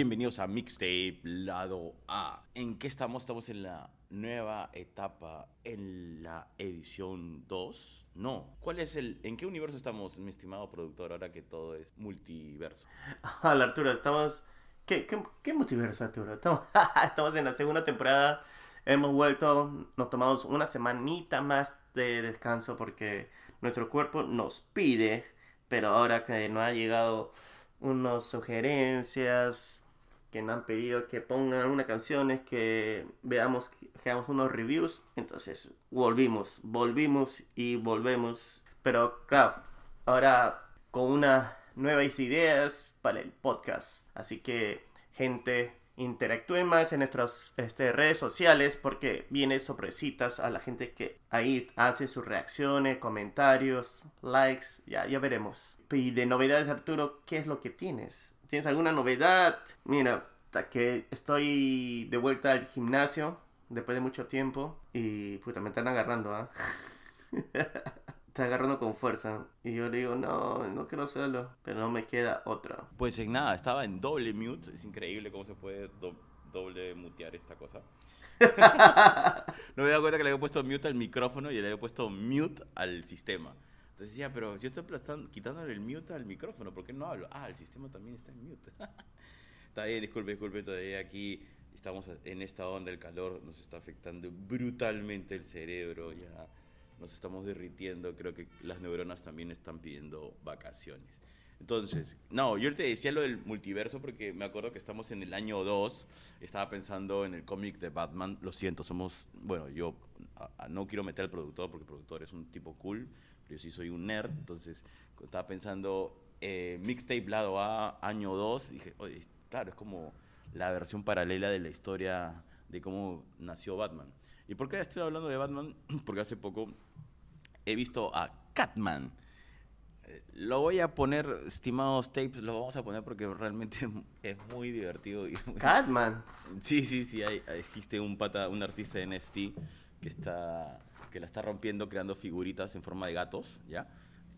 Bienvenidos a Mixtape Lado A. ¿En qué estamos? Estamos en la nueva etapa, en la edición 2. No, ¿cuál es el, en qué universo estamos, mi estimado productor, ahora que todo es multiverso? Hola Arturo, estamos... ¿Qué, qué, qué multiverso Arturo? Estamos, estamos en la segunda temporada, hemos vuelto, nos tomamos una semanita más de descanso porque nuestro cuerpo nos pide, pero ahora que no ha llegado unas sugerencias que nos han pedido que pongan unas canciones, que veamos, que hagamos unos reviews. Entonces volvimos, volvimos y volvemos. Pero claro, ahora con unas nuevas ideas para el podcast. Así que, gente, interactúen más en nuestras este, redes sociales porque viene sorpresitas a la gente que ahí hace sus reacciones, comentarios, likes, ya, ya veremos. Y de novedades, Arturo, ¿qué es lo que tienes? ¿Tienes alguna novedad? Mira, que estoy de vuelta al gimnasio después de mucho tiempo y puta, me están agarrando, ¿ah? Está agarrando con fuerza. Y yo le digo, no, no quiero hacerlo. Pero no me queda otra. Pues en nada, estaba en doble mute. Es increíble cómo se puede doble mutear esta cosa. no me he dado cuenta que le había puesto mute al micrófono y le había puesto mute al sistema. Entonces decía, pero si yo estoy quitándole el mute al micrófono, ¿por qué no hablo? Ah, el sistema también está en mute. está bien, disculpe, disculpe, todavía aquí estamos en esta onda, el calor nos está afectando brutalmente el cerebro, ya nos estamos derritiendo, creo que las neuronas también están pidiendo vacaciones. Entonces, no, yo te decía lo del multiverso porque me acuerdo que estamos en el año 2, estaba pensando en el cómic de Batman, lo siento, somos, bueno, yo no quiero meter al productor porque el productor es un tipo cool, yo sí soy un nerd, entonces estaba pensando eh, mixtape lado A, año 2, dije, oye, claro, es como la versión paralela de la historia de cómo nació Batman. ¿Y por qué estoy hablando de Batman? Porque hace poco he visto a Catman. Eh, lo voy a poner, estimados tapes, lo vamos a poner porque realmente es muy divertido. Catman. Sí, sí, sí, hay, existe un pata, un artista de NFT que está que la está rompiendo creando figuritas en forma de gatos, ¿ya?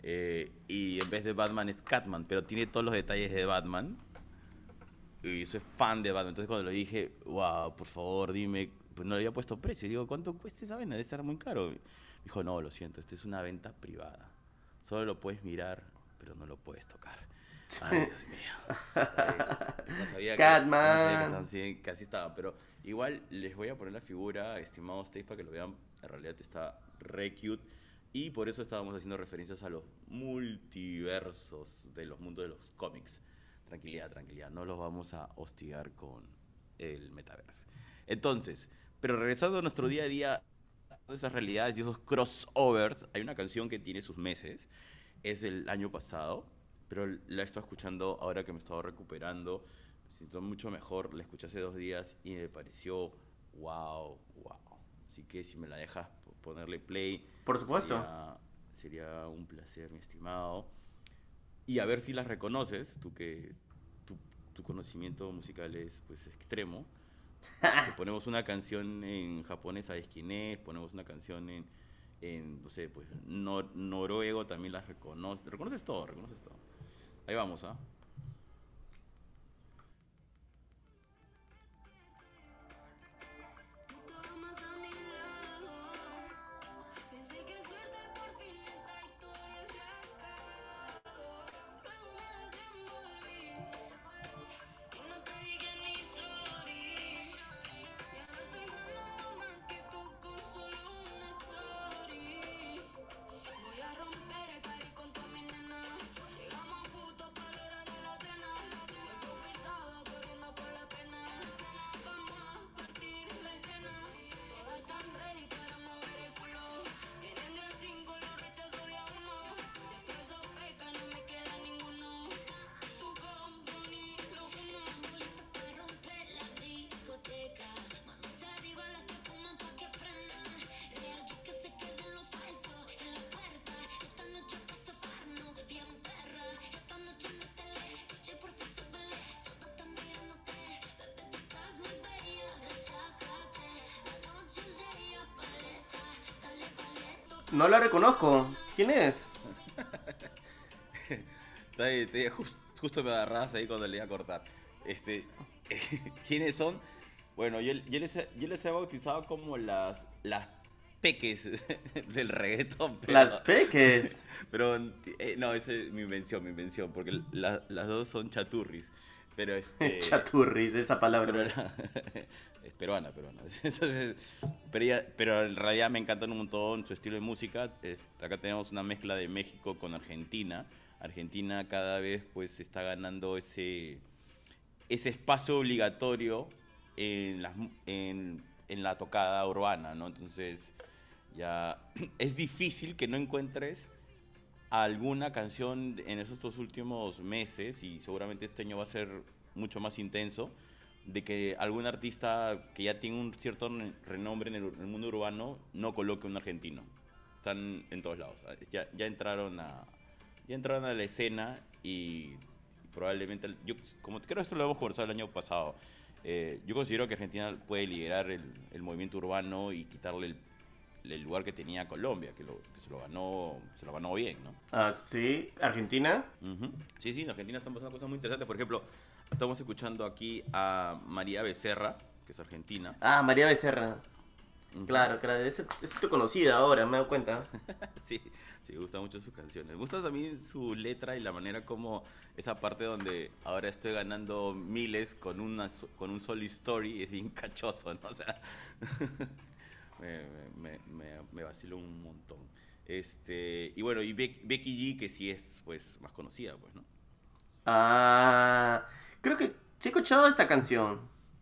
Eh, y en vez de Batman es Catman, pero tiene todos los detalles de Batman. Y soy fan de Batman. Entonces cuando le dije, wow, por favor, dime, pues no le había puesto precio. digo, ¿cuánto cuesta esa vena? Debe estar muy caro. Dijo, no, lo siento, esta es una venta privada. Solo lo puedes mirar, pero no lo puedes tocar. Ay, Dios mío. no sabía Catman. que, casi estaba, pero igual les voy a poner la figura, estimados tapes, para que lo vean. En realidad está re cute. Y por eso estábamos haciendo referencias a los multiversos de los mundos de los cómics. Tranquilidad, tranquilidad. No los vamos a hostigar con el metaverso. Entonces, pero regresando a nuestro día a día, esas realidades y esos crossovers, hay una canción que tiene sus meses, es del año pasado, pero la he estado escuchando ahora que me he estado recuperando, me siento mucho mejor, la escuché hace dos días y me pareció wow, wow. Así que si me la dejas ponerle play, por supuesto, sería, un placer, mi estimado. Y a ver si las reconoces, tú que tu, tu conocimiento musical es pues extremo ponemos una canción en japonés a esquinés, ponemos una canción en, en no sé, pues noruego también las reconoces. Reconoces todo, reconoces todo. Ahí vamos, ¿ah? No la reconozco. ¿Quién es? justo me agarras ahí cuando le iba a cortar. Este, ¿Quiénes son? Bueno, yo, yo, les, he- yo les he bautizado como las, las peques del reggaetón. pero- Las peques. Pero eh, no, eso es mi invención, mi invención, porque la- las dos son chaturris. Pero este. Chaturris, esa palabra. pero era- es peruana, peruana. Entonces, pero, ella- pero en realidad me encantan un montón su estilo de música. Es- acá tenemos una mezcla de México con Argentina. Argentina cada vez pues está ganando ese, ese espacio obligatorio en, en, en la tocada urbana, ¿no? Entonces, ya es difícil que no encuentres alguna canción en esos dos últimos meses, y seguramente este año va a ser mucho más intenso, de que algún artista que ya tiene un cierto re- renombre en el, en el mundo urbano no coloque un argentino. Están en todos lados. Ya, ya entraron a ya entraron a la escena y probablemente yo como creo que esto lo hemos conversado el año pasado. eh, yo considero que Argentina puede liderar el, el movimiento urbano y quitarle el, el lugar que tenía Colombia, que, lo, que se lo ganó se lo ganó bien, ¿no? Ah, sí, Argentina. Ujú. Sí, sí, en Argentina están pasando cosas muy interesantes. Por ejemplo, estamos escuchando aquí a María Becerra, que es argentina. Ah, María Becerra. Claro, claro. Es, es tu conocida ahora, me he dado cuenta. Sí, sí, me gustan mucho sus canciones. Me gusta también su letra y la manera como esa parte donde ahora estoy ganando miles con, una, con un solo story es bien cachoso, ¿no? O sea, me, me, me, me vacilo un montón. Este, y bueno, y Bec- Becky G, que sí es pues más conocida, pues, ¿no? Ah, creo que sí he escuchado esta canción.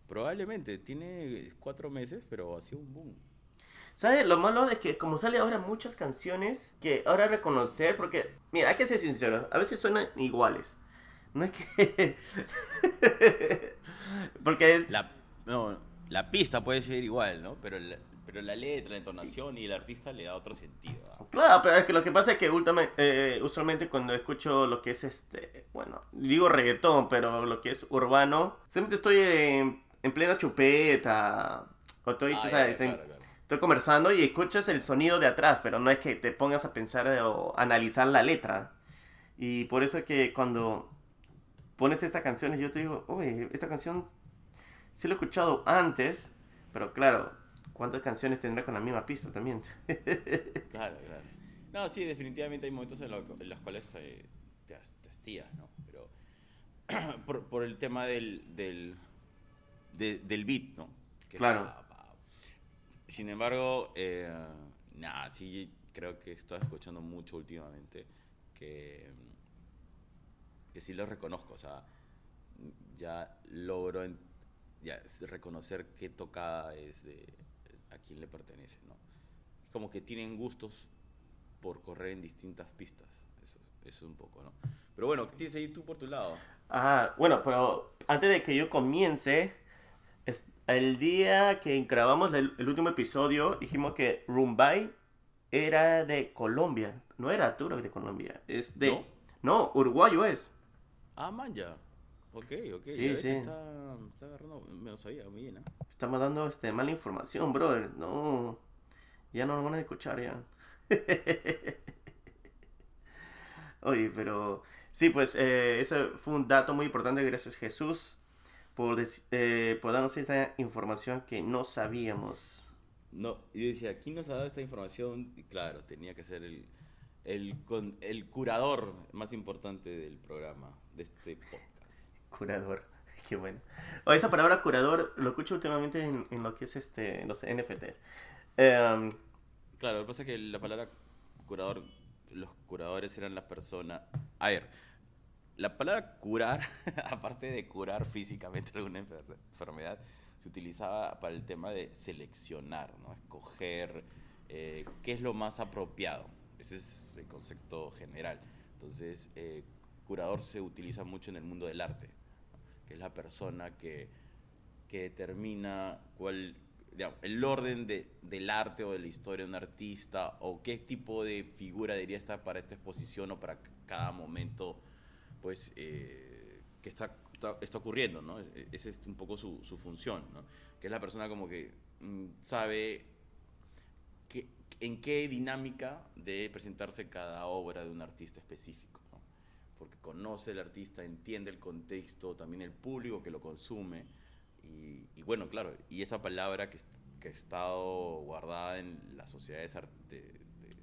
Probablemente, tiene cuatro meses, pero ha sido un boom. ¿Sabes? Lo malo es que como sale ahora muchas canciones que ahora reconocer, porque, mira, hay que ser sincero, a veces suenan iguales. No es que... porque es... La, no, la pista puede ser igual, ¿no? Pero la, pero la letra, la entonación y el artista le da otro sentido. ¿ah? Claro, pero es que lo que pasa es que ultima- eh, usualmente cuando escucho lo que es este, bueno, digo reggaetón, pero lo que es urbano, siempre estoy en, en plena chupeta, o estoy, Ah, sabes, en- claro, estoy conversando y escuchas el sonido de atrás, pero no es que te pongas a pensar o analizar la letra. Y por eso es que cuando pones estas canciones, yo te digo, oye, esta canción sí la he escuchado antes, pero claro, ¿cuántas canciones tendrá con la misma pista también? Claro, claro. No, sí, definitivamente hay momentos en, lo- en los cuales te, te, has- te hastías, ¿no? Pero por, por el tema del, del, de- del beat, ¿no? Que Claro. pa, pa. Sin embargo, eh, nada, sí creo que estoy escuchando mucho últimamente que, que sí lo reconozco, o sea, ya logro en- ya reconocer qué tocada es de quién le pertenece, ¿no? Es como que tienen gustos por correr en distintas pistas, eso, eso un poco, ¿no? Pero bueno, ¿qué tienes ahí tú por tu lado? Ah, bueno, pero antes de que yo comience, es- el día que grabamos el, el último episodio, dijimos que Rumbay era de Colombia. No era Arturo de Colombia, es de... ¿No? No, uruguayo es. Ah, man, ya. Ok, ok. Sí, ya sí. Está, está agarrando, me lo sabía, muy bien, ¿eh? Estamos dando este, mala información, brother. No, ya no nos van a escuchar ya. Oye, pero sí, pues eh, ese fue un dato muy importante. Gracias Jesús por, eh, por darnos esa información que no sabíamos. No, y decía, ¿quién nos ha dado esta información? Y claro, tenía que ser el, el, con, el curador más importante del programa, de este podcast. Curador, qué bueno. O esa palabra curador lo escucho últimamente en, en lo que es este, los NFTs. Em, Claro, lo que pasa es que la palabra curador, los curadores eran las personas... A ver, la palabra curar, aparte de curar físicamente alguna enfer- enfermedad, se utilizaba para el tema de seleccionar, ¿no? Escoger eh, qué es lo más apropiado. Ese es el concepto general. Entonces, eh, curador se utiliza mucho en el mundo del arte. Que es la persona que, que determina cuál, el orden de, del arte o de la historia de un artista o qué tipo de figura debería estar para esta exposición o para cada momento pues eh, que está, está, ocurriendo, ¿no? E- Esa es un poco su, su función, ¿no? Que es la persona como que mm, sabe que, en qué dinámica debe presentarse cada obra de un artista específico. Porque conoce el artista, entiende el contexto, también el público que lo consume. Y, y bueno, claro, y esa palabra que, que ha estado guardada en las sociedades de, de,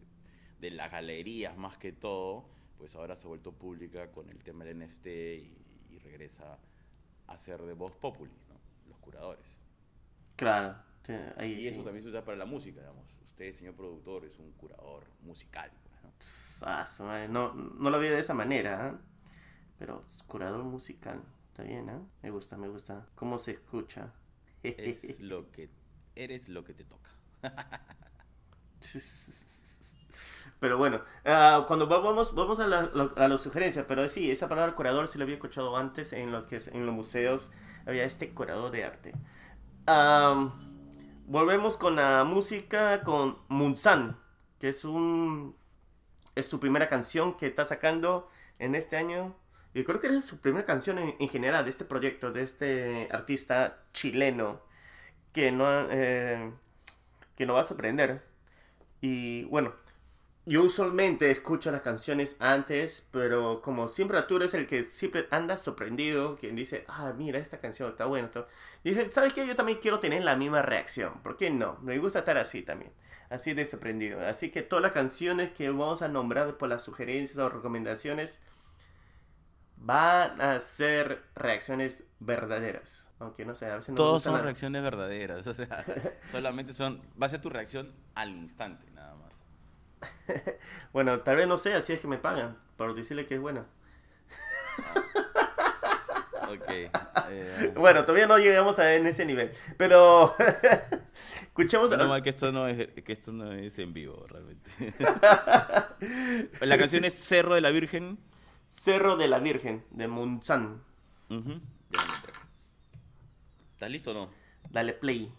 de, las galerías más que todo, pues ahora se ha vuelto pública con el tema del NFT y, y regresa a ser de voz populi, ¿no? los curadores. Claro. Sí, ahí y sí. eso también se usa para la música, digamos. Usted, señor productor, es un curador musical. ¿No? Ah, su madre, No, no lo vi de esa manera, ¿ah? pero curador musical, está bien, ¿ah? Me gusta, me gusta. ¿Cómo se escucha? Es lo que eres lo que te toca. Pero bueno, ah, cuando va- vamos, vamos a, la, las sugerencias, pero sí, esa palabra curador sí la había escuchado antes en, lo que en los museos, había este curador de arte. Volvemos con la música con Munsan, que es un es su primera canción que está sacando en este año. Y creo que es su primera canción en, en general de este proyecto, de este artista chileno que no, eh, que nos va a sorprender. Y bueno, yo usualmente escucho las canciones antes, pero como siempre Arturo es el que siempre anda sorprendido, quien dice, ah, mira, esta canción está buena. está-". Y dije, ¿sabes qué? Yo también quiero tener la misma reacción. ¿Por qué no? Me gusta estar así también, así de sorprendido. Así que todas las canciones que vamos a nombrar por las sugerencias o recomendaciones van a ser reacciones verdaderas. Aunque no sé, a veces no Todos son reacciones verdaderas. O sea, solamente son. Va a ser tu reacción al instante. Bueno, tal vez no sea, así es que me pagan por decirle que es buena. Ok. eh, Bueno, todavía no llegamos a en ese nivel, pero escuchemos menos mal que esto no es que esto no es en vivo realmente. La canción es Cerro de la Virgen. Cerro de la Virgen de lo encontré. ¿Estás listo o no? Dale play.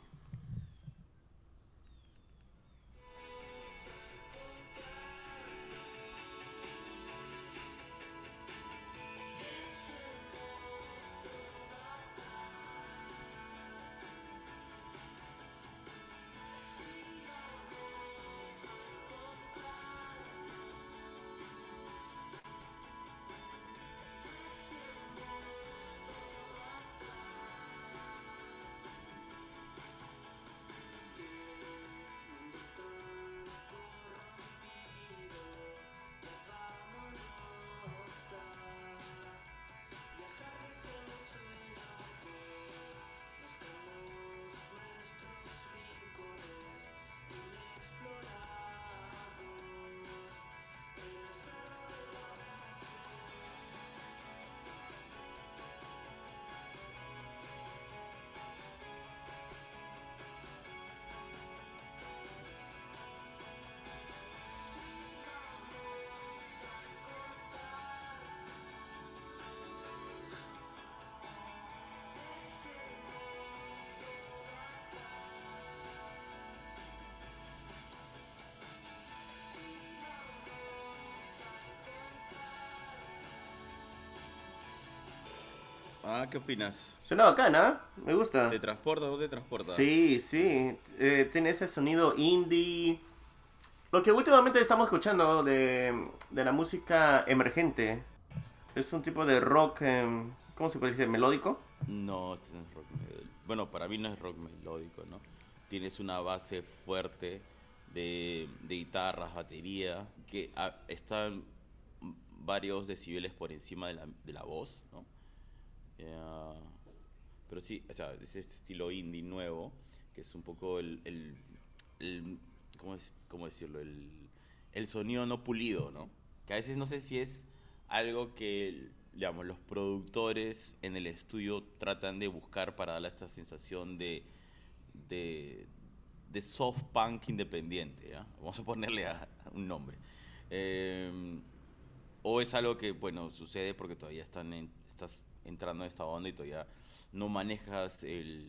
Ah, ¿qué opinas? Suena bacana, ¿eh? me gusta. ¿Te transporta o no te transporta? Sí, sí. eh, tiene ese sonido indie. Lo que últimamente estamos escuchando de, de la música emergente. Es un tipo de rock, em, ¿cómo se puede decir? ¿Melódico? No, este no es rock melódico. Bueno, para mí no es rock melódico, ¿no? Tienes una base fuerte de, de guitarras, batería, que ah, están varios decibeles por encima de la, de la voz, ¿no? Eh, pero sí, o sea, es este estilo indie nuevo, que es un poco el, el, el- ¿cómo, es- cómo decirlo? El, el sonido no pulido, ¿no? Que a veces no sé si es algo que, digamos, los productores en el estudio tratan de buscar para darle esta sensación de, de, de soft punk independiente. Vamos a ponerle a- un nombre. Eh, o es algo que, bueno, sucede porque todavía están en- entrando en esta onda y todavía no manejas el,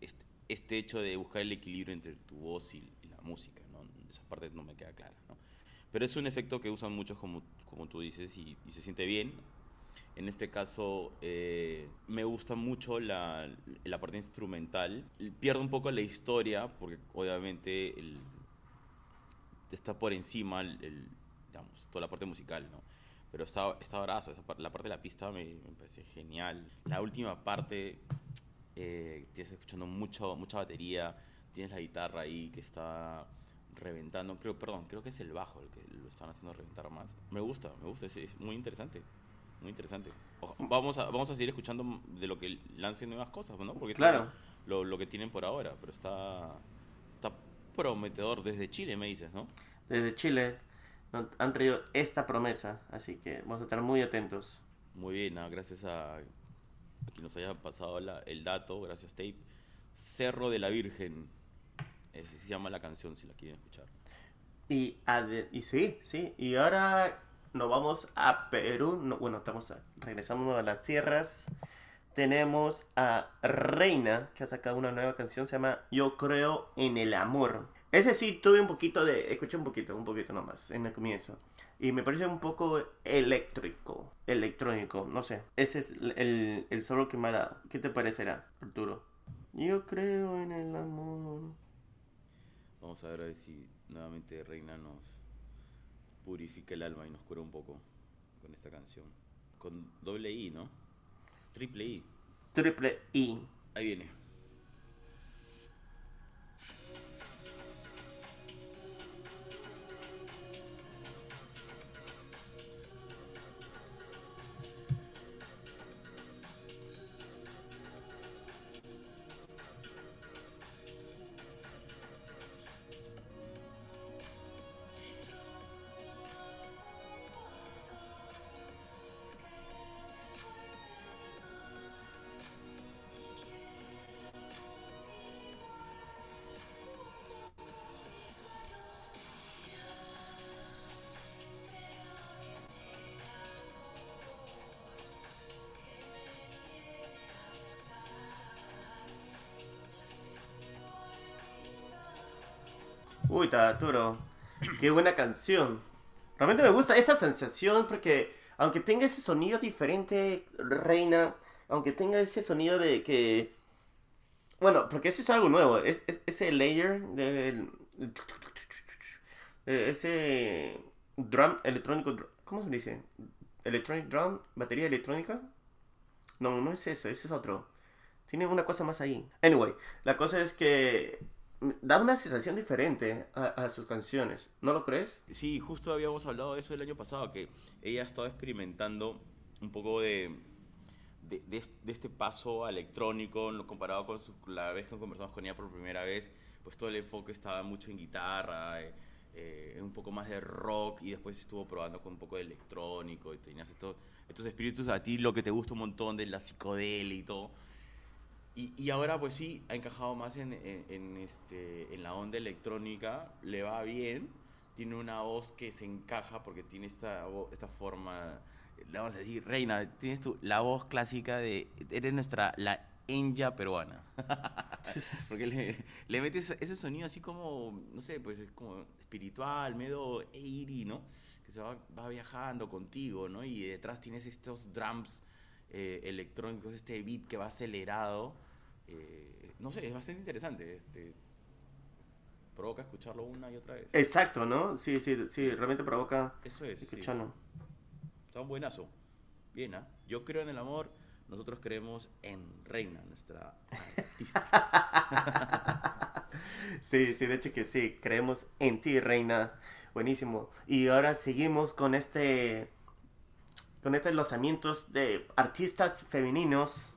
este, este hecho de buscar el equilibrio entre tu voz y, y la música, ¿no? Esa parte no me queda clara, ¿no? Pero es un efecto que usan muchos, como, como tú dices, y, y se siente bien. En este caso, eh, me gusta mucho la, la parte instrumental. Pierdo un poco la historia, porque obviamente el, está por encima el, el, digamos, toda la parte musical, ¿no? Pero está, está brazo, esa la parte de la pista me, me parece genial. La última parte, eh, tienes escuchando mucho, mucha batería, tienes la guitarra ahí que está reventando, creo, perdón, creo que es el bajo el que lo están haciendo reventar más. Me gusta, me gusta, es, es muy interesante, muy interesante. Oja- vamos, a, vamos a seguir escuchando de lo que lancen nuevas cosas, ¿no? Porque es Claro. lo, lo que tienen por ahora, pero está, está prometedor desde Chile, me dices, ¿no? Desde Chile han traído esta promesa, así que vamos a estar muy atentos. Muy bien, nada, gracias a, a quien nos haya pasado la- el dato, gracias Tape. Cerro de la Virgen, así se llama la canción si la quieren escuchar. Y, y sí, sí, y ahora nos vamos a Perú, no, bueno, estamos a- regresando a las tierras. Tenemos a Reina, que ha sacado una nueva canción, se llama Yo creo en el amor. Ese sí tuve un poquito de, escuché un poquito, un poquito nomás, en el comienzo. Y me parece un poco eléctrico, electrónico, no sé. Ese es el, el solo que me ha dado. ¿Qué te parecerá, Arturo? Yo creo en el amor. Vamos a ver, a ver si nuevamente Reina nos purifica el alma y nos cura un poco con esta canción. Con doble I, ¿no? Triple I. Triple I. Ahí viene. Uy, Arturo, qué buena canción. Realmente me gusta esa sensación porque aunque tenga ese sonido diferente, Reina, aunque tenga ese sonido de que... Bueno, porque eso es algo nuevo, es, es- ese layer del... eh, Ese drum electrónico, ¿cómo se dice? Electronic drum, batería electrónica. No, no es eso, ese es otro. Tiene una cosa más ahí. Anyway, la cosa es que da una sensación diferente a, a sus canciones. ¿No lo crees? Sí, justo habíamos hablado de eso el año pasado, que ella estaba experimentando un poco de, de, de de este paso electrónico, comparado con su- la vez que conversamos con ella por primera vez, pues todo el enfoque estaba mucho en guitarra, eh, eh, un poco más de rock, y después estuvo probando con un poco de electrónico, y tenías estos, estos espíritus a ti, lo que te gusta un montón de la psicodelia y todo. Y, y ahora pues sí, ha encajado más en, en- este, en la onda electrónica, le va bien, tiene una voz que se encaja porque tiene esta, esta forma, vamos a decir, Reina, tienes tu, la voz clásica de, eres nuestra, la Enya peruana. Porque le, metes ese sonido así como, no sé, pues es como espiritual, medio airy, ¿no? Que se va, va viajando contigo, ¿no? Y detrás tienes estos drums eh, electrónicos, este beat que va acelerado. eh, no sé, es bastante interesante. Este, provoca escucharlo una y otra vez. Exacto, ¿no? Sí, sí, sí, realmente provoca Eso es. sí. escucharlo. Está un buenazo. Bien, ¿ah? Yo creo en el amor, nosotros creemos en Reina, nuestra artista. Sí, sí, de hecho que sí, creemos en ti, reina. Buenísimo. Y ahora seguimos con este con estos lanzamientos de artistas femeninos.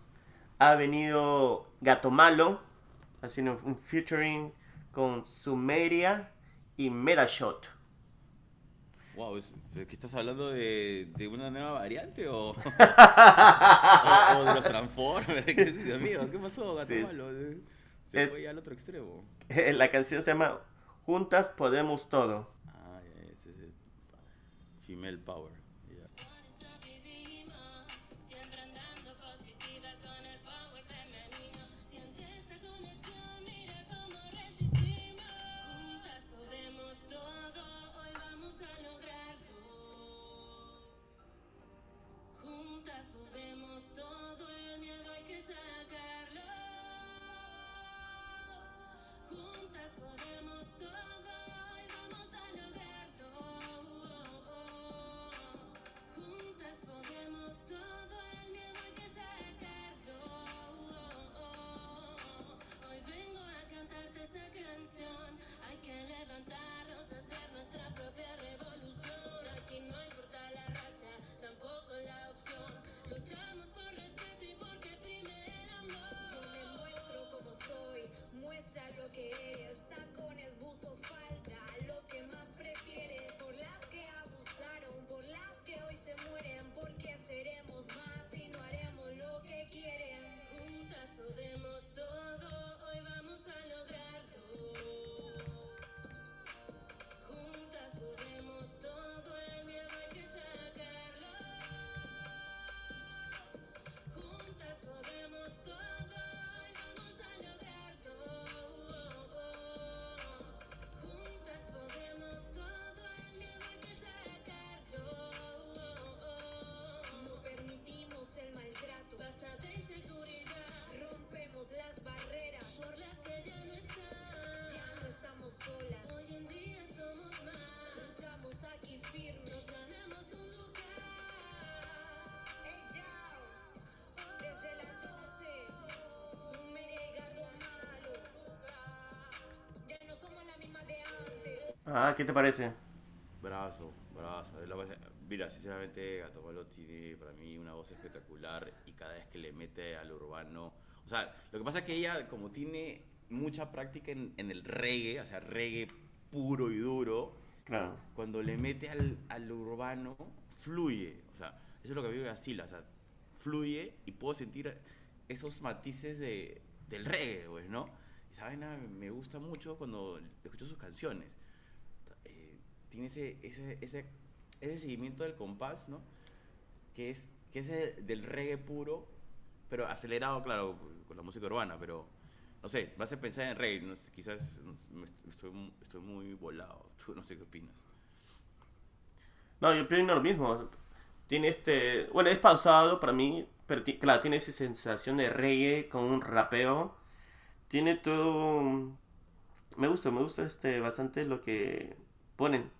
Ha venido Gato Malo haciendo un featuring con Sumeria y Medashot. Wow, es- ¿de ¿qué estás hablando de, de una nueva variante o, o, o de los Transformers? ¿Qué, Dios mío, ¿qué pasó, gato Sí, es- malo? Se es- fue ya al otro extremo. La canción se llama Juntas Podemos Todo. Ah, es el Female Power. Ah, ¿qué te parece? Brazo, brazo. Es la base- Mira, sinceramente, Gato Malo tiene para mí una voz espectacular y cada vez que le mete al urbano. O sea, lo que pasa es que ella, como tiene mucha práctica en, en el reggae, o sea, reggae puro y duro, Claro. cuando le mete al, al urbano, fluye. O sea, eso es lo que vive Asila, o sea, fluye y puedo sentir esos matices de, del reggae, pues, ¿no? Esa vaina me gusta mucho cuando escucho sus canciones. Tiene ese, ese, ese, ese seguimiento del compás, ¿no? Que es, que es el- del reggae puro, pero acelerado, claro, con la música urbana, pero no sé, me hace pensar en reggae, no sé, quizás estoy, estoy muy volado, tú no sé qué opinas. No, yo opino lo mismo. Tiene este. Bueno, es pausado para mí, pero claro, tiene esa sensación de reggae con un rapeo. Tiene todo. Me gusta, me gusta este bastante lo que ponen.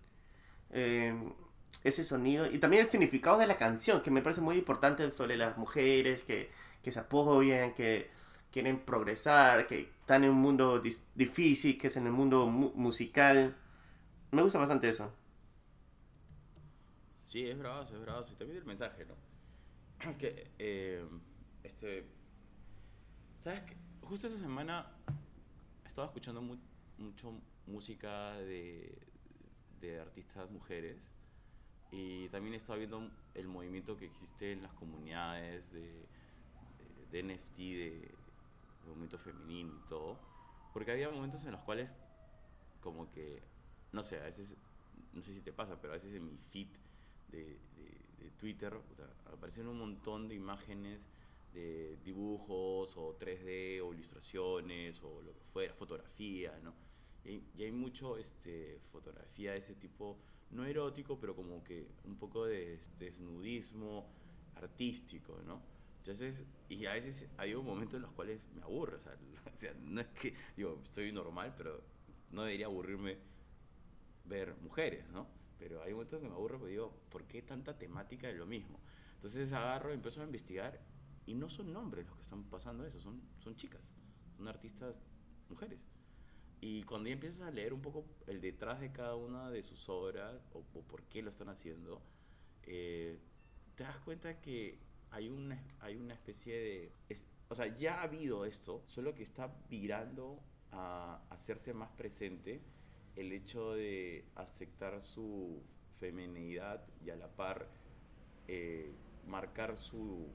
Eh, ese sonido y también el significado de la canción, que me parece muy importante sobre las mujeres que, que se apoyan, que quieren progresar, que están en un mundo difícil, que es en el mundo mu- musical. Me gusta bastante eso. Sí, es bravazo, es bravazo. Y también el mensaje, ¿no? Que, eh, este... ¿Sabes qué? Justo esta semana estaba escuchando mu- mucho música de, de artistas mujeres y también estaba viendo el movimiento que existe en las comunidades de, de, de NFT, de, de movimiento femenino y todo. Porque había momentos en los cuales como que, no sé, a veces, no sé si te pasa, pero a veces en mi feed de, Twitter o sea, aparecen un montón de imágenes de dibujos o 3D o ilustraciones o lo que fuera, fotografía, ¿no? Y hay, y hay mucho este, fotografía de ese tipo, no erótico, pero como que un poco de desnudismo artístico, ¿no? Entonces, y a veces hay un momento en los cuales me aburre, o sea, o sea, no es que, digo, estoy normal, pero no debería aburrirme ver mujeres, ¿no? Pero hay momentos que me aburro porque digo, ¿por qué tanta temática de lo mismo? Entonces agarro y empiezo a investigar y no son hombres los que están pasando eso, son, son chicas, son artistas mujeres. Y cuando ya empiezas a leer un poco el detrás de cada una de sus obras o, por qué lo están haciendo, eh, te das cuenta que hay una, hay una especie de... o sea, ya ha habido esto, solo que está virando a hacerse más presente el hecho de aceptar su feminidad y a la par eh, marcar su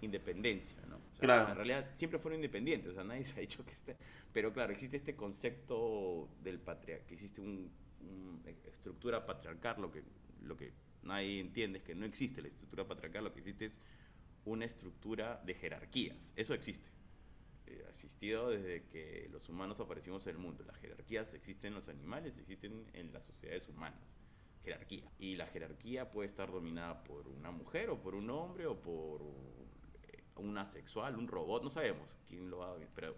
independencia, ¿no? O sea, Claro. En realidad siempre fueron independientes, o sea, nadie se ha dicho que esté... Pero claro, existe este concepto del patriarcado, que existe una estructura patriarcal, lo que, lo que nadie entiende es que no existe la estructura patriarcal, lo que existe es una estructura de jerarquías, eso existe. Eh, ha existido desde que los humanos aparecimos en el mundo. Las jerarquías existen en los animales, existen en las sociedades humanas. Jerarquía. Y la jerarquía puede estar dominada por una mujer o por un hombre o por un asexual, un robot, no sabemos quién lo va a pero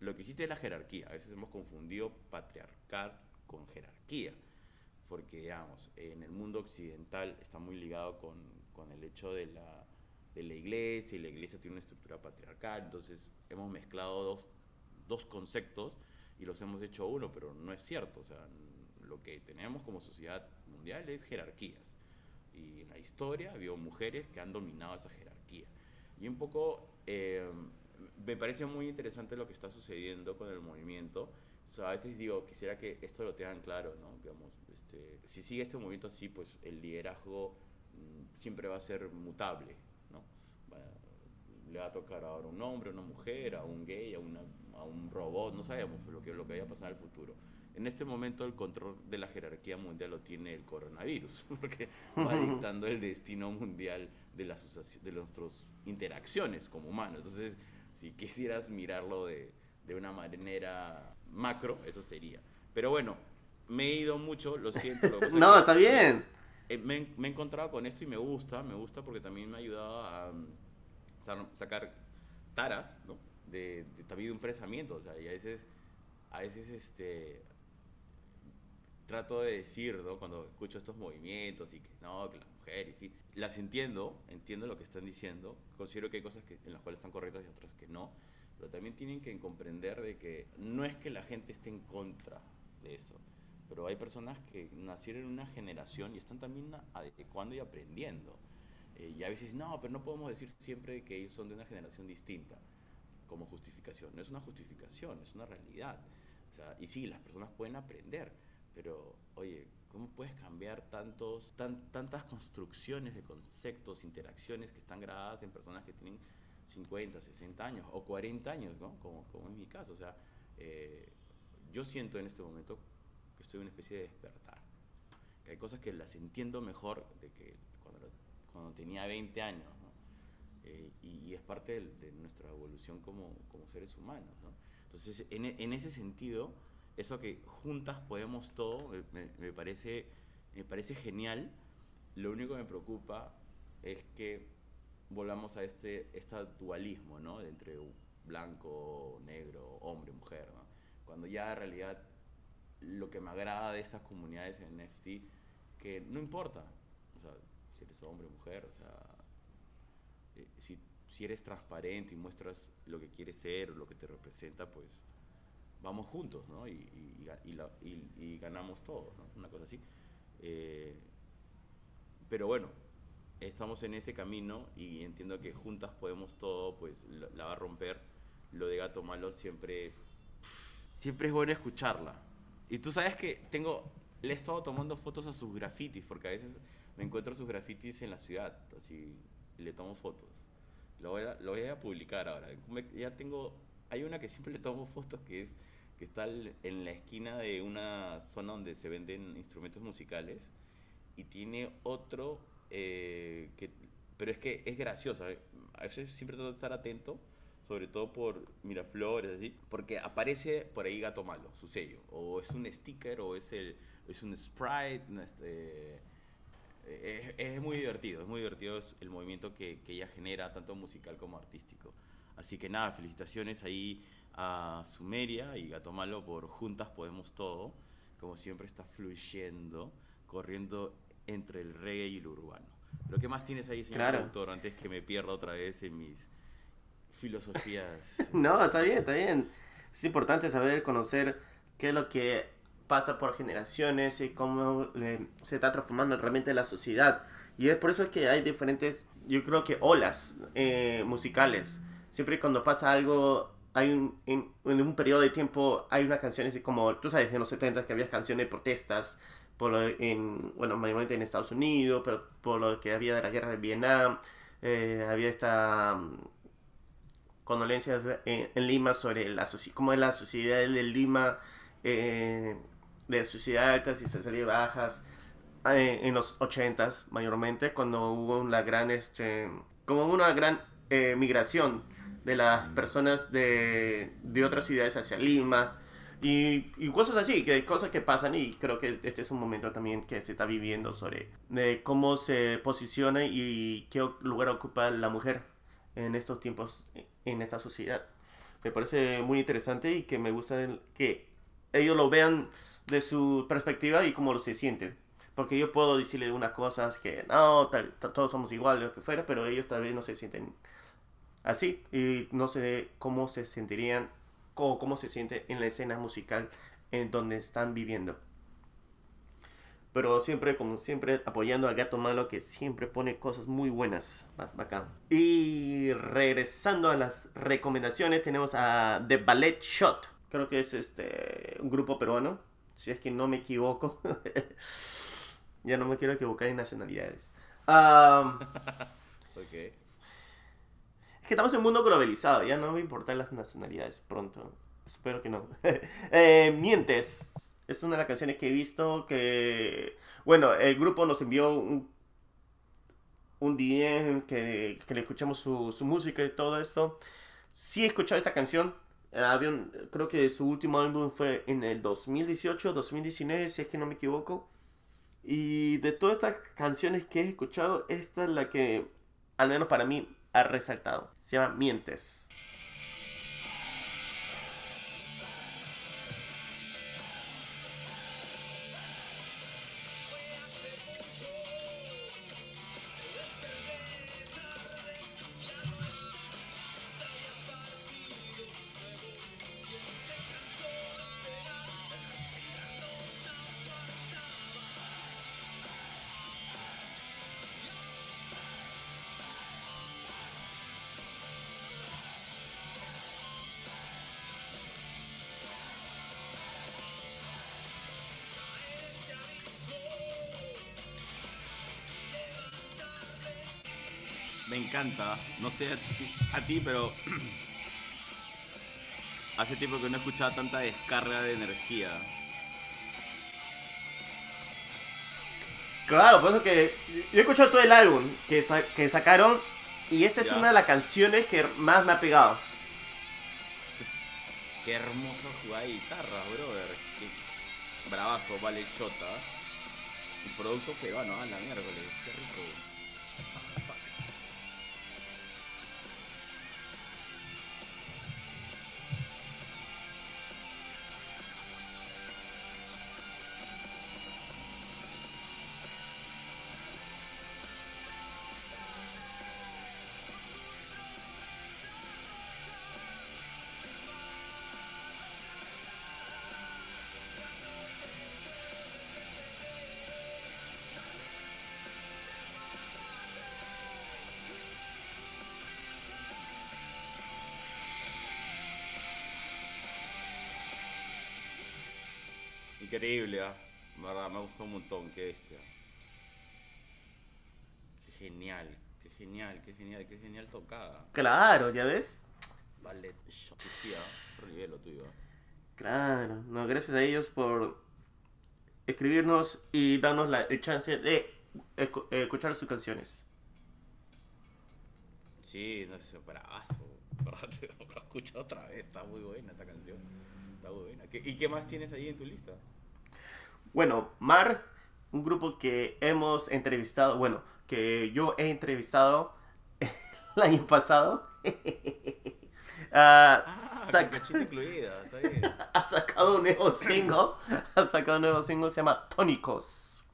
lo que existe es la jerarquía. A veces hemos confundido patriarcal con jerarquía, porque digamos, en el mundo occidental está muy ligado con, con el hecho de la, de la iglesia y la iglesia tiene una estructura patriarcal, entonces hemos mezclado dos, dos conceptos y los hemos hecho uno, pero no es cierto, o sea, lo que tenemos como sociedad mundial es jerarquías y en la historia ha mujeres que han dominado esa jerarquía. Y un poco eh, me parece muy interesante lo que está sucediendo con el movimiento. O sea, a veces digo, quisiera que esto lo tengan claro, ¿no? Digamos, este, si sigue este movimiento así, pues el liderazgo mm, siempre va a ser mutable, ¿no? Va- le va a tocar ahora un hombre, a una mujer, a un gay, a, una, a un robot, no sabemos lo que, lo que vaya a pasar en el futuro. En este momento el control de la jerarquía mundial lo tiene el coronavirus, porque va dictando el destino mundial de asoci- de nuestras interacciones como humanos. Entonces, si quisieras mirarlo de, de una manera macro, eso sería. Pero bueno, me he ido mucho, lo siento. lo No, está bien. eh, me, he- me he encontrado con esto y me gusta, me gusta porque también me ha ayudado a mm, sa- sacar taras, ¿no? De, de también de un pensamiento, o sea, y a veces, a veces, este, trato de decir, ¿no? Cuando escucho estos movimientos y que no, que la mujer, las entiendo, entiendo lo que están diciendo, considero que hay cosas que, en las cuales están correctas y otras que no, pero también tienen que comprender de que no es que la gente esté en contra de eso, pero hay personas que nacieron en una generación y están también adecuando y aprendiendo. Eh, y a veces, no, pero no podemos decir siempre que ellos son de una generación distinta como justificación. No es una justificación, es una realidad. O sea, y sí, las personas pueden aprender, pero oye, ¿cómo puedes cambiar tantos, tan, tantas construcciones de conceptos, interacciones que están grabadas en personas que tienen 50, 60 años o 40 años, ¿no? como, como es mi caso? O sea, eh, yo siento en este momento que estoy en una especie de despertar. Que hay cosas que las entiendo mejor de que cuando, cuando tenía 20 años. ¿no? Eh, y, y, es parte de, de, nuestra evolución como, como seres humanos. ¿no? Entonces, en, en, ese sentido, eso que juntas podemos todo, me, parece, me parece genial. Lo único que me preocupa es que volvamos a este, este dualismo, ¿no? Entre blanco, negro, hombre, mujer, ¿no? Cuando ya en realidad lo que me agrada de estas comunidades en NFT, que no importa, o sea, si eres hombre o mujer, o sea, eh, si, si eres transparente y muestras lo que quieres ser o lo que te representa, pues vamos juntos, ¿no? Y, y, y, la, y ganamos todo, ¿no? Una cosa así. Eh, pero bueno, estamos en ese camino y entiendo que juntas podemos todo, pues la, la va a romper. Lo de Gato Malo siempre, siempre es bueno escucharla. Y tú sabes que tengo, le he estado tomando fotos a sus grafitis, porque a veces me encuentro sus grafitis en la ciudad, así, le tomo fotos. Lo voy, a, lo voy a publicar ahora. Ya tengo, hay una que siempre le tomo fotos que es que está en la esquina de una zona donde se venden instrumentos musicales y tiene otro eh, que, pero es que es gracioso. ¿eh? A veces siempre tengo que estar atento, sobre todo por Miraflores, así, porque aparece por ahí Gato Malo, su sello, o es un sticker, o es, el, es un sprite, este, es, es, muy divertido, es muy divertido el movimiento que, que, ella genera, tanto musical como artístico. Así que nada, felicitaciones ahí a Sumeria y Gato Malo por Juntas Podemos Todo, como siempre está fluyendo, corriendo entre el reggae y el urbano. ¿Pero qué más tienes ahí, señor Claro. productor, antes que me pierda otra vez en mis filosofías? No, está bien, está bien. Es importante saber, conocer qué es lo que pasa por generaciones y cómo eh, se está transformando realmente la sociedad. Y es por eso que hay diferentes, yo creo que olas eh, musicales. Siempre cuando pasa algo, hay un, en, un periodo de tiempo, hay unas canciones como, tú sabes, en los 70 que había canciones de protestas, por lo en, bueno, mayormente en Estados Unidos, pero por lo que había de la guerra de Vietnam, eh, había esta um, condolencias en, en, Lima sobre la, cómo es la sociedad de Lima, eh, de sociedad altas y sociedad bajas, eh, en los 80s mayormente, cuando hubo una gran, este, como una gran eh, migración de las personas de, de otras ciudades hacia Lima, y, y, cosas así, que cosas que pasan y creo que este es un momento también que se está viviendo sobre de cómo se posiciona y qué lugar ocupa la mujer en estos tiempos en esta sociedad. Me parece muy interesante y que me gusta que ellos lo vean de su perspectiva y cómo se sienten. Porque yo puedo decirle unas cosas que no, tal, todos somos iguales, lo que fuera, pero ellos tal vez no se sienten así y no sé cómo se sentirían o cómo se siente en la escena musical en donde están viviendo. Pero siempre, como siempre, apoyando a Gato Malo que siempre pone cosas muy buenas. Más bacán. Y regresando a las recomendaciones, tenemos a The Ballet Shot. Creo que es este un grupo peruano, si es que no me equivoco. ya no me quiero equivocar en nacionalidades. Um. Que estamos en un mundo globalizado, ya no me importan las nacionalidades pronto. Espero que no. eh, Mientes. Es una de las canciones que he visto que... Bueno, el grupo nos envió un, un DM que, que le escuchamos su, su, música y todo esto. Sí he escuchado esta canción. Había un, creo que su último álbum fue en el 2018, 2019, si es que no me equivoco. Y de todas estas canciones que he escuchado, esta es la que, al menos para mí, ha resaltado. Se llama Mientes. Me encanta. No sé a ti, a ti, pero hace tiempo que no escuchaba tanta descarga de energía. Claro, por eso que yo he escuchado todo el álbum que, sa- que sacaron y esta es Ya. una de las canciones que más me ha pegado. Qué hermoso jugar guitarra, brother. Qué bravazo, vale chota. Un producto peruano, a la miércoles. Qué rico. Increíble, ¿ah? verdad, me gustó un montón, qué bestia. Qué genial, qué genial, qué genial, qué genial tocada. Claro, ¿ya ves? Vale, shot, sí, ah, otro nivel lo tuyo. ah. Claro, no, gracias a ellos por escribirnos y darnos la, el chance de escu- escuchar sus canciones. Sí, no sé, bravazo. te- Lo he escuchado otra vez, está muy buena esta canción. Está buena. ¿Qué- ¿Y qué más tienes ahí en tu lista? Bueno, Mar, un grupo que hemos entrevistado, bueno, que yo he entrevistado el año pasado. Ah, Ah, incluida, está bien. ha sacado un nuevo single. Ha sacado un nuevo single, se llama Tónicos.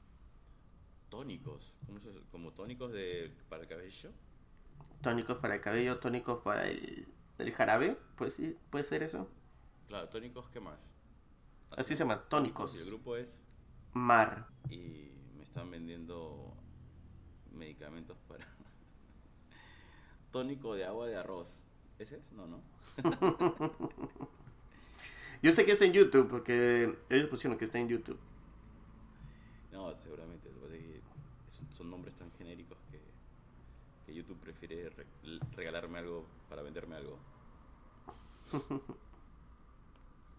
Tónicos, ¿cómo se- como tónicos de, para el cabello. Tónicos para el cabello, tónicos para el, el jarabe. Sí, puede ser eso. Claro, tónicos, ¿qué más? Así se llama, tónicos. Y el grupo es. Mar. Y me están vendiendo medicamentos para. Tónico de agua de arroz. ¿Ese es? No, no. Yo sé que es en YouTube, porque ellos pusieron que está en YouTube. No, seguramente. Lo que pasa es que son, nombres tan genéricos que, que YouTube prefiere re- regalarme algo para venderme algo.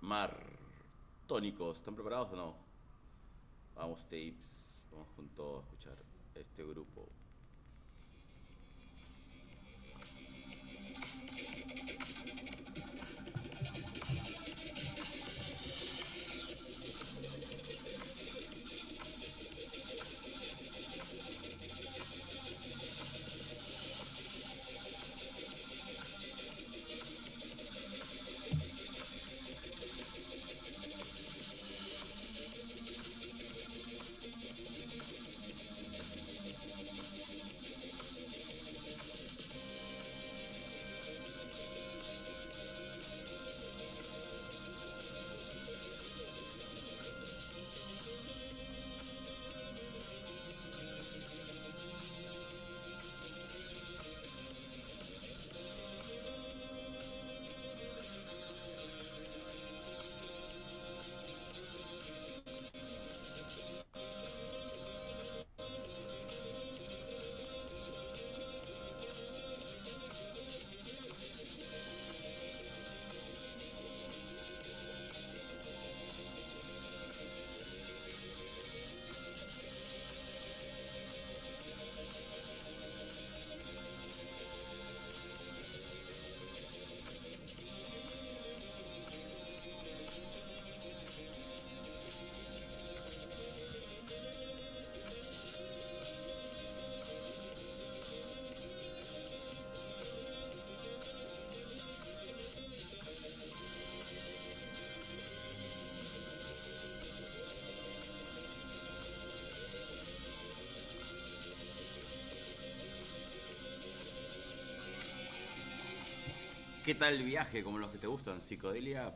Mar. Tónicos, ¿están preparados o no? Vamos, tapes. Vamos todo a escuchar este grupo. ¿Qué tal el viaje? Como los que te gustan. Psicodelia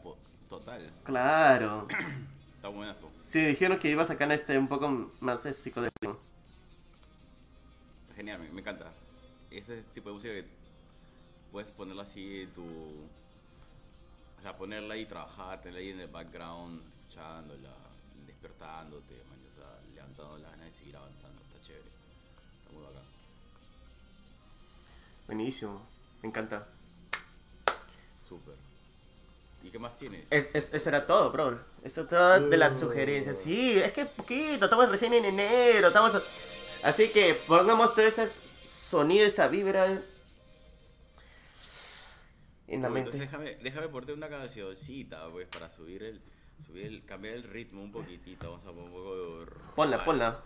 total. Claro. Está buenazo. Sí, dijeron que iba a sacar este un poco más psicodélico. Está genial, me, me encanta. Ese tipo de música que puedes ponerla así en tu. O sea, ponerla y trabajar, tenerla ahí en el background, escuchándola, despertándote, man, o sea, levantando las ganas de seguir avanzando. Está chévere. Está muy bacán. Buenísimo. Me encanta. Qué más tienes? Es, es- eso era todo, bro. Eso era todo de las sugerencias. Sí, es que poquito. Estamos recién en enero. Estamos... Así que pongamos todo ese sonido, esa vibra en la mente. Entonces déjame, déjame ponerte una cancioncita, pues, para subir el, subir el, cambiar el ritmo un poquitito. Vamos a poner un poco de Ponla, vale. ponla.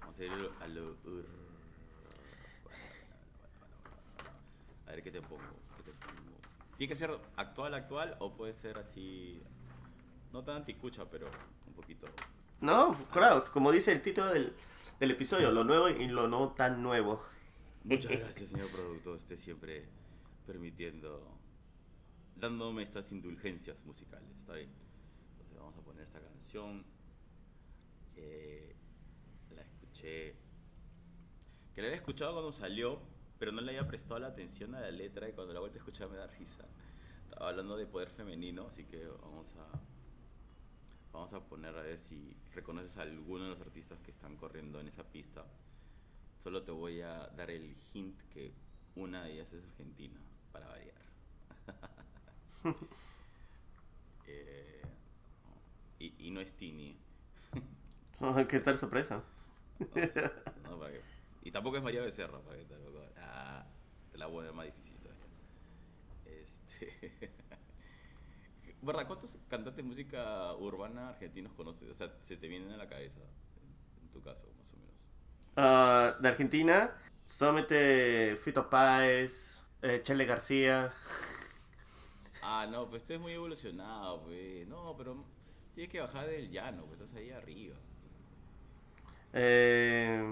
Vamos a ir a lo A ver qué te pongo. Tiene que ser actual, actual, o puede ser así, no tan anticucha, pero un poquito. No, claro, como dice el título del, del episodio, lo nuevo y lo no tan nuevo. Muchas gracias, señor productor. Usted siempre permitiendo, dándome estas indulgencias musicales. Está bien. Entonces vamos a poner esta canción que la escuché, que la había escuchado cuando salió, pero no le había prestado la atención a la letra y cuando la vuelta a escuchar me da risa. Estaba hablando de poder femenino, así que vamos a vamos a poner a ver si reconoces a alguno de los artistas que están corriendo en esa pista. Solo te voy a dar el hint que una de ellas es argentina, para variar. Eh, y, y no es Tini. ¿Qué tal sorpresa? No, no, para que- y tampoco es María Becerra, para que te lo ah, te la voy a más difícil todavía. Este. ¿Verdad? ¿Cuántos cantantes de música urbana argentinos conoces? O sea, se te vienen a la cabeza, en tu caso, más o menos. Ah, de Argentina, solamente Fito Páez, eh, Chele García. Ah, no, pues esto es muy evolucionado, pues. No, pero tienes que bajar del llano, pues estás ahí arriba. eh,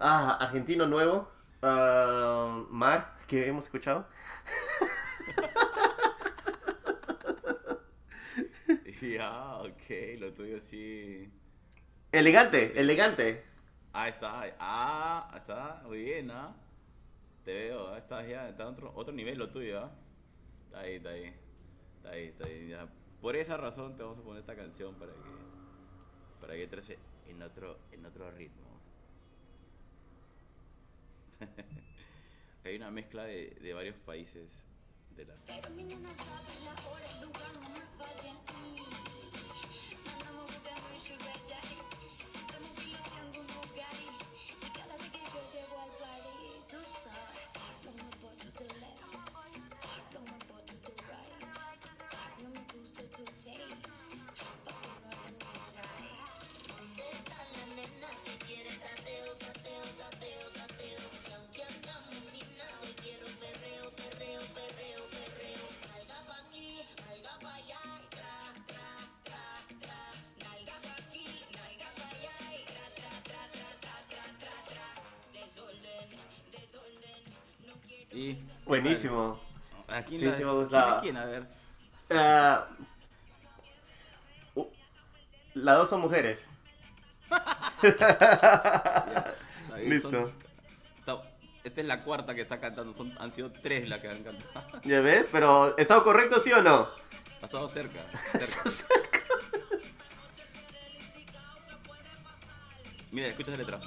ah, argentino nuevo. Ah, Mar, que hemos escuchado. Ya, ok, lo tuyo sí. Elegante, elegante. Ah, está, ah, está, muy bien, ¿ah? Te veo, ah, estás ya, está en otro, otro nivel lo tuyo, ¿ah? Está ahí, está ahí, está ahí, está ahí, ya. Por esa razón te vamos a poner esta canción para que, para que entres en otro, en otro ritmo. Hay una mezcla de, de varios países de la... Y... Buenísimo. ¿A quién Sí, la- sí me quién gustaba. quién? A ver. Ah, uh, las dos son mujeres. Ahí Listo. son- esta es la cuarta que está cantando. Son, han sido tres las que han cantado. ¿Ya ves? Pero, ¿estado correcto sí o no? Ha estado cerca. cerca. Mira, escucha esa letra.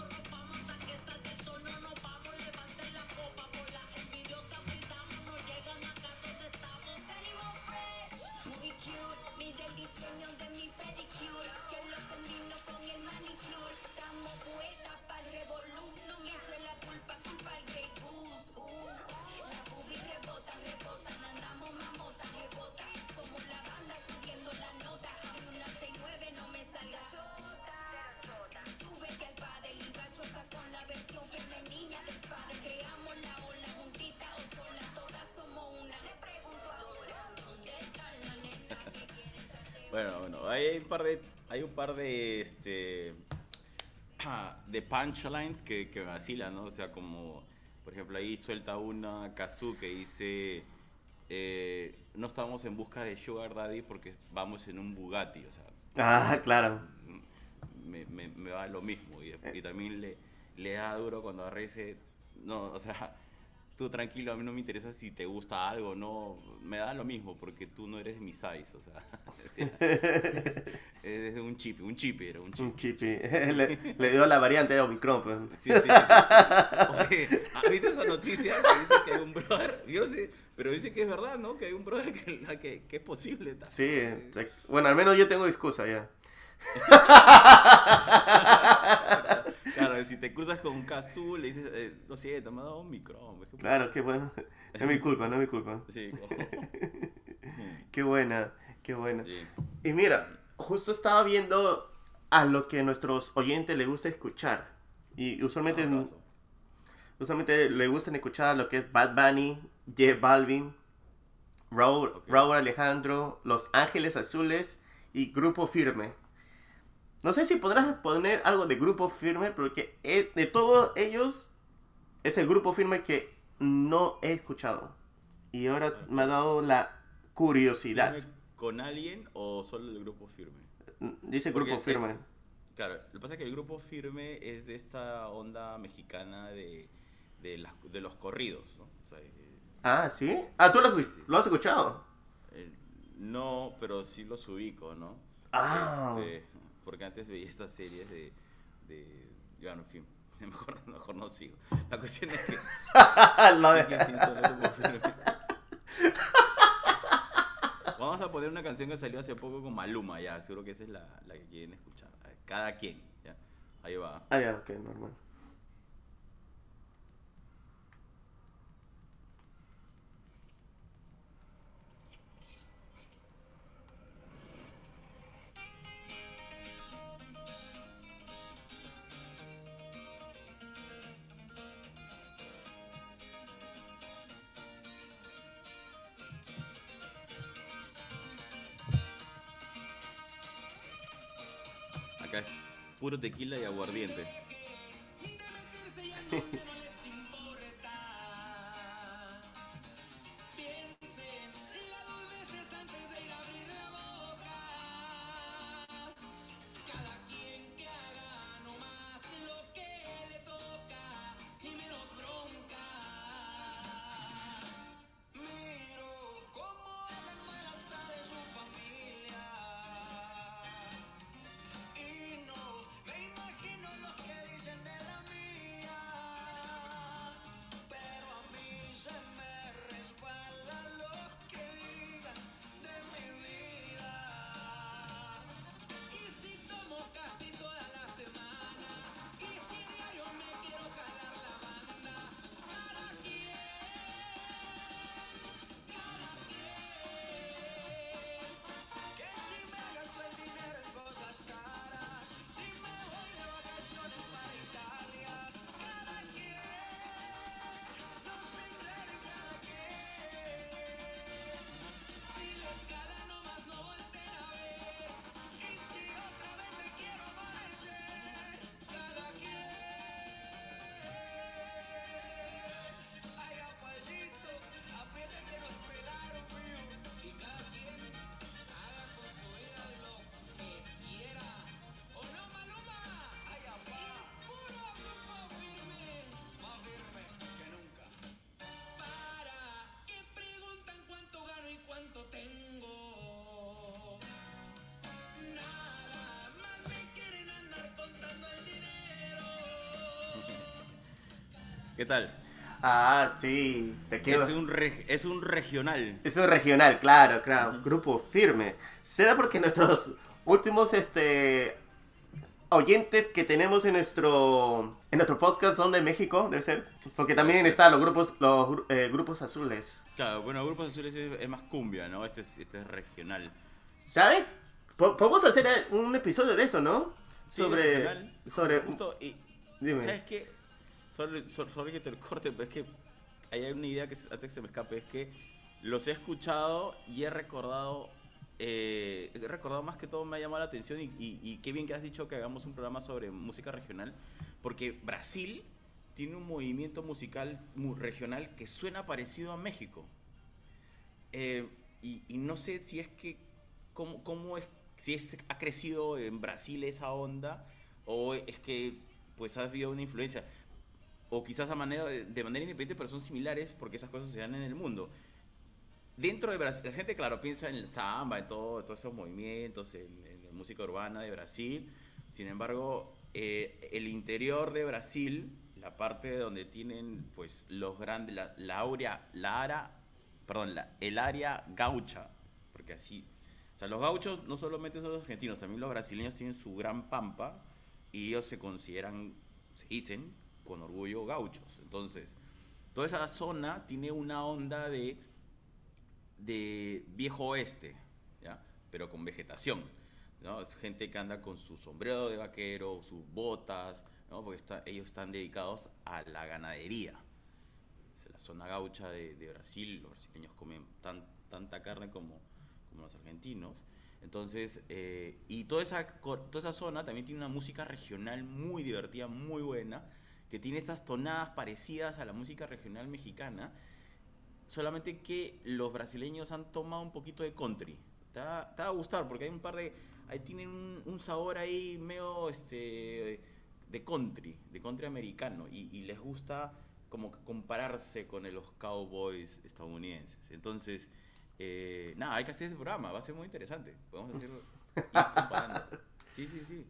Hay un par de, hay un par de, este, de punchlines que, que vacilan, ¿no? O sea, como, por ejemplo, ahí suelta una Kazu que dice, eh, no estamos en busca de Sugar Daddy porque vamos en un Bugatti, o sea, Ah, claro. me, me, me va lo mismo. Y, y también le, le da duro cuando dice, no, o sea, tú tranquilo, a mí no me interesa si te gusta algo, no, me da lo mismo porque tú no eres mi size, o sea, es un chip, un chip era, un chip. Un chipi. le, le dio la variante de Omicron. pues. Sí, sí, sí, sí. Oye, ¿has visto esa noticia que dice que hay un brother? Yo sé, pero dice que es verdad, ¿no? Que hay un brother que, que, que es posible. tal. Sí, sea, bueno, al menos yo tengo excusa ya. Claro, si te cruzas con un Kazoo, le dices, eh, lo siento, me ha dado un micro. Claro, qué bueno. No es mi culpa, no es mi culpa. Sí, Qué buena, qué buena. sí. Y mira, justo estaba viendo a lo que a nuestros oyentes les gusta escuchar. Y usualmente, abrazo. usualmente le gustan escuchar lo que es Bad Bunny, J Balvin, Raúl, Alejandro, Los Ángeles Azules y Grupo Firme. No sé si podrás poner algo de Grupo Firme, porque eh, de todos ellos es el Grupo Firme que no he escuchado. Y ahora me ha dado la curiosidad. ¿Firme ¿Con alguien o solo el grupo firme? Dice Porque Grupo Firme. Claro, lo que pasa es que el grupo firme es de esta onda mexicana de, de, las- de los corridos, ¿no? O sea, eh, Ah, ¿sí? Ah, ¿tú lo, Sí, sí. lo has escuchado? eh, no, pero sí los ubico, ¿no? Ah. Este, porque antes veía estas series de... de ya, en fin, mejor, mejor no sigo. La cuestión es que... Lo de- que sí, solo grupo firme. Vamos a poner una canción que salió hace poco con Maluma, ya, seguro que esa es la, la que quieren escuchar. Cada quien, ya. Ahí va. Ah, ya, ok, normal. Tequila y aguardiente. ¿Qué tal? Ah, sí, te quedo. Es un, reg- es un regional. Es un regional, claro, claro. Grupo firme. Será porque nuestros últimos este oyentes que tenemos en nuestro en nuestro podcast son de México, debe ser. Porque también están los grupos los eh, grupos azules. Claro, bueno, Grupos Azules es, es más cumbia, ¿no? Este es, este es regional. ¿Sabe? Po- Podemos hacer un episodio de eso, ¿no? Sí, Sobre regional. sobre Justo, y, Dime. ¿Sabes qué? Solo, solo- que te lo corte, pero es que hay una idea que antes que se me escape, es que los he escuchado y he recordado, eh, he recordado más que todo me ha llamado la atención y, y- y qué bien que has dicho que hagamos un programa sobre música regional, porque Brasil tiene un movimiento musical mu- regional que suena parecido a México. Eh, y, y no sé si es que, cómo, cómo es, si es, ha crecido en Brasil esa onda o es que pues ha habido una influencia. O quizás a manera de, manera independiente, pero son similares porque esas cosas se dan en el mundo. Dentro de Brasil, la gente, claro, piensa en el samba, en todo, todos esos movimientos, en, en la música urbana de Brasil. Sin embargo, eh, el interior de Brasil, la parte donde tienen pues los grandes, la, la áurea, la ara, perdón, la- el área gaucha, porque así, o sea, los gauchos no solamente son los argentinos, también los brasileños tienen su gran pampa y ellos se consideran, se dicen con orgullo gauchos. Entonces, toda esa zona tiene una onda de, de viejo oeste, ¿ya? pero con vegetación. ¿no? Es gente que anda con su sombrero de vaquero, sus botas, ¿no? porque está- ellos están dedicados a la ganadería. Es la zona gaucha de, Brasil, los brasileños comen tan- tanta carne como, los argentinos. Entonces, eh, y toda esa, toda esa zona también tiene una música regional muy divertida, muy buena, que tiene estas tonadas parecidas a la música regional mexicana, solamente que los brasileños han tomado un poquito de country. Te va, te va a gustar porque hay un par de... Ahí tienen un, un sabor ahí medio este, de country, de country americano, y, y les gusta como compararse con los cowboys estadounidenses. Entonces, eh, nada, hay que hacer ese programa, va a ser muy interesante. Podemos hacerlo comparando. Sí, sí, sí.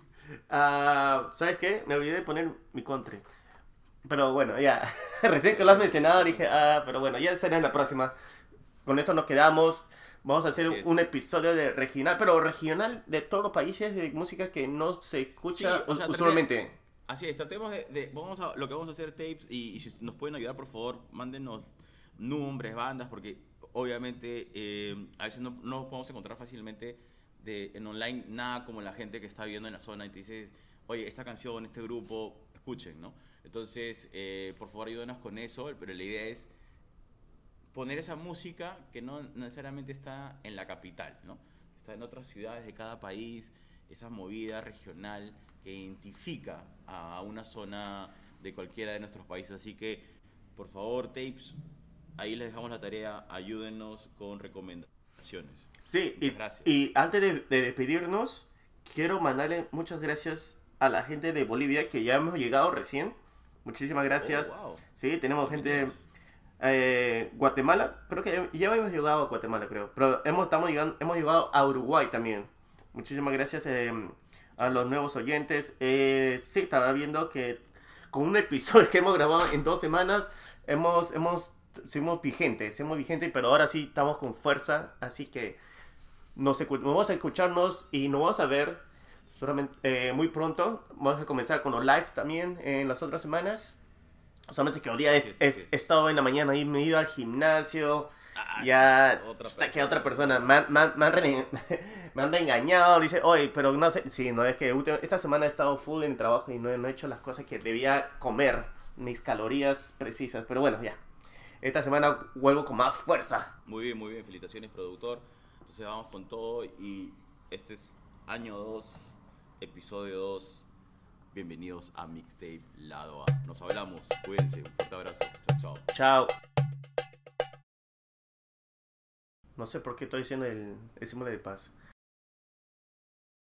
Ah, ¿Sabes qué? Me olvidé de poner mi country. Pero bueno, ya. Recién que lo has mencionado dije, ah, pero bueno, ya será en la próxima. Con esto nos quedamos. Vamos a hacer un episodio de regional, pero regional de todos los países de música que no se escucha Sí, o sea, usualmente. Así es, tratemos de, de- vamos a, lo que vamos a hacer tapes y, y si nos pueden ayudar, por favor, mándenos nombres, bandas, porque obviamente eh, a veces no, no podemos encontrar fácilmente de, en online nada como la gente que está viviendo en la zona y te dice, oye, esta canción, este grupo, escuchen, ¿no? Entonces, eh, por favor, ayúdenos con eso, pero la idea es poner esa música que no necesariamente está en la capital, ¿no? Está en otras ciudades de cada país, esa movida regional que identifica a una zona de cualquiera de nuestros países. Así que, por favor, tapes, ahí les dejamos la tarea, ayúdenos con recomendaciones. Sí, y, gracias. y antes de, de despedirnos, quiero mandarle muchas gracias a la gente de Bolivia que ya hemos llegado recién. Muchísimas gracias. Oh, wow. Sí, tenemos gente eh, Guatemala, creo que ya hemos llegado a Guatemala, creo, pero hemos estamos llegando, hemos llegado a Uruguay también. Muchísimas gracias eh, a los nuevos oyentes. Eh, sí, estaba viendo que con un episodio que hemos grabado en dos semanas hemos hemos seguimos vigentes, seguimos vigentes, pero ahora sí estamos con fuerza, así que nos vamos a escucharnos y nos vamos a ver solamente, eh, muy pronto. Vamos a comenzar con los live también en las otras semanas. Solamente que hoy día he, Así es, he- estado en la mañana y me he ido al gimnasio. Ah, ya, sí, otra saqué a otra persona. persona. Me han, me han- me han re- me han reengañado. Dice, oye, pero no sé. Sí, no, es que esta semana he estado full en trabajo y no, no he hecho las cosas que debía comer. Mis calorías precisas. Pero bueno, ya. Esta semana vuelvo con más fuerza. Muy bien, muy bien. Felicitaciones, productor. Entonces vamos con todo y este es año 2, episodio 2. Bienvenidos a Mixtape Lado A. Nos hablamos. Cuídense. Un fuerte abrazo. Chao, chao. Chao. No sé por qué estoy diciendo el, el símbolo de paz.